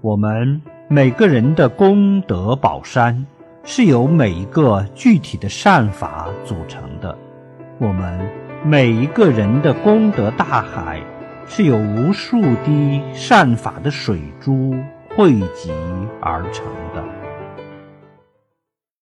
我们每个人的功德宝山是由每一个具体的善法组成的。我们每一个人的功德大海是由无数滴善法的水珠汇集而成的。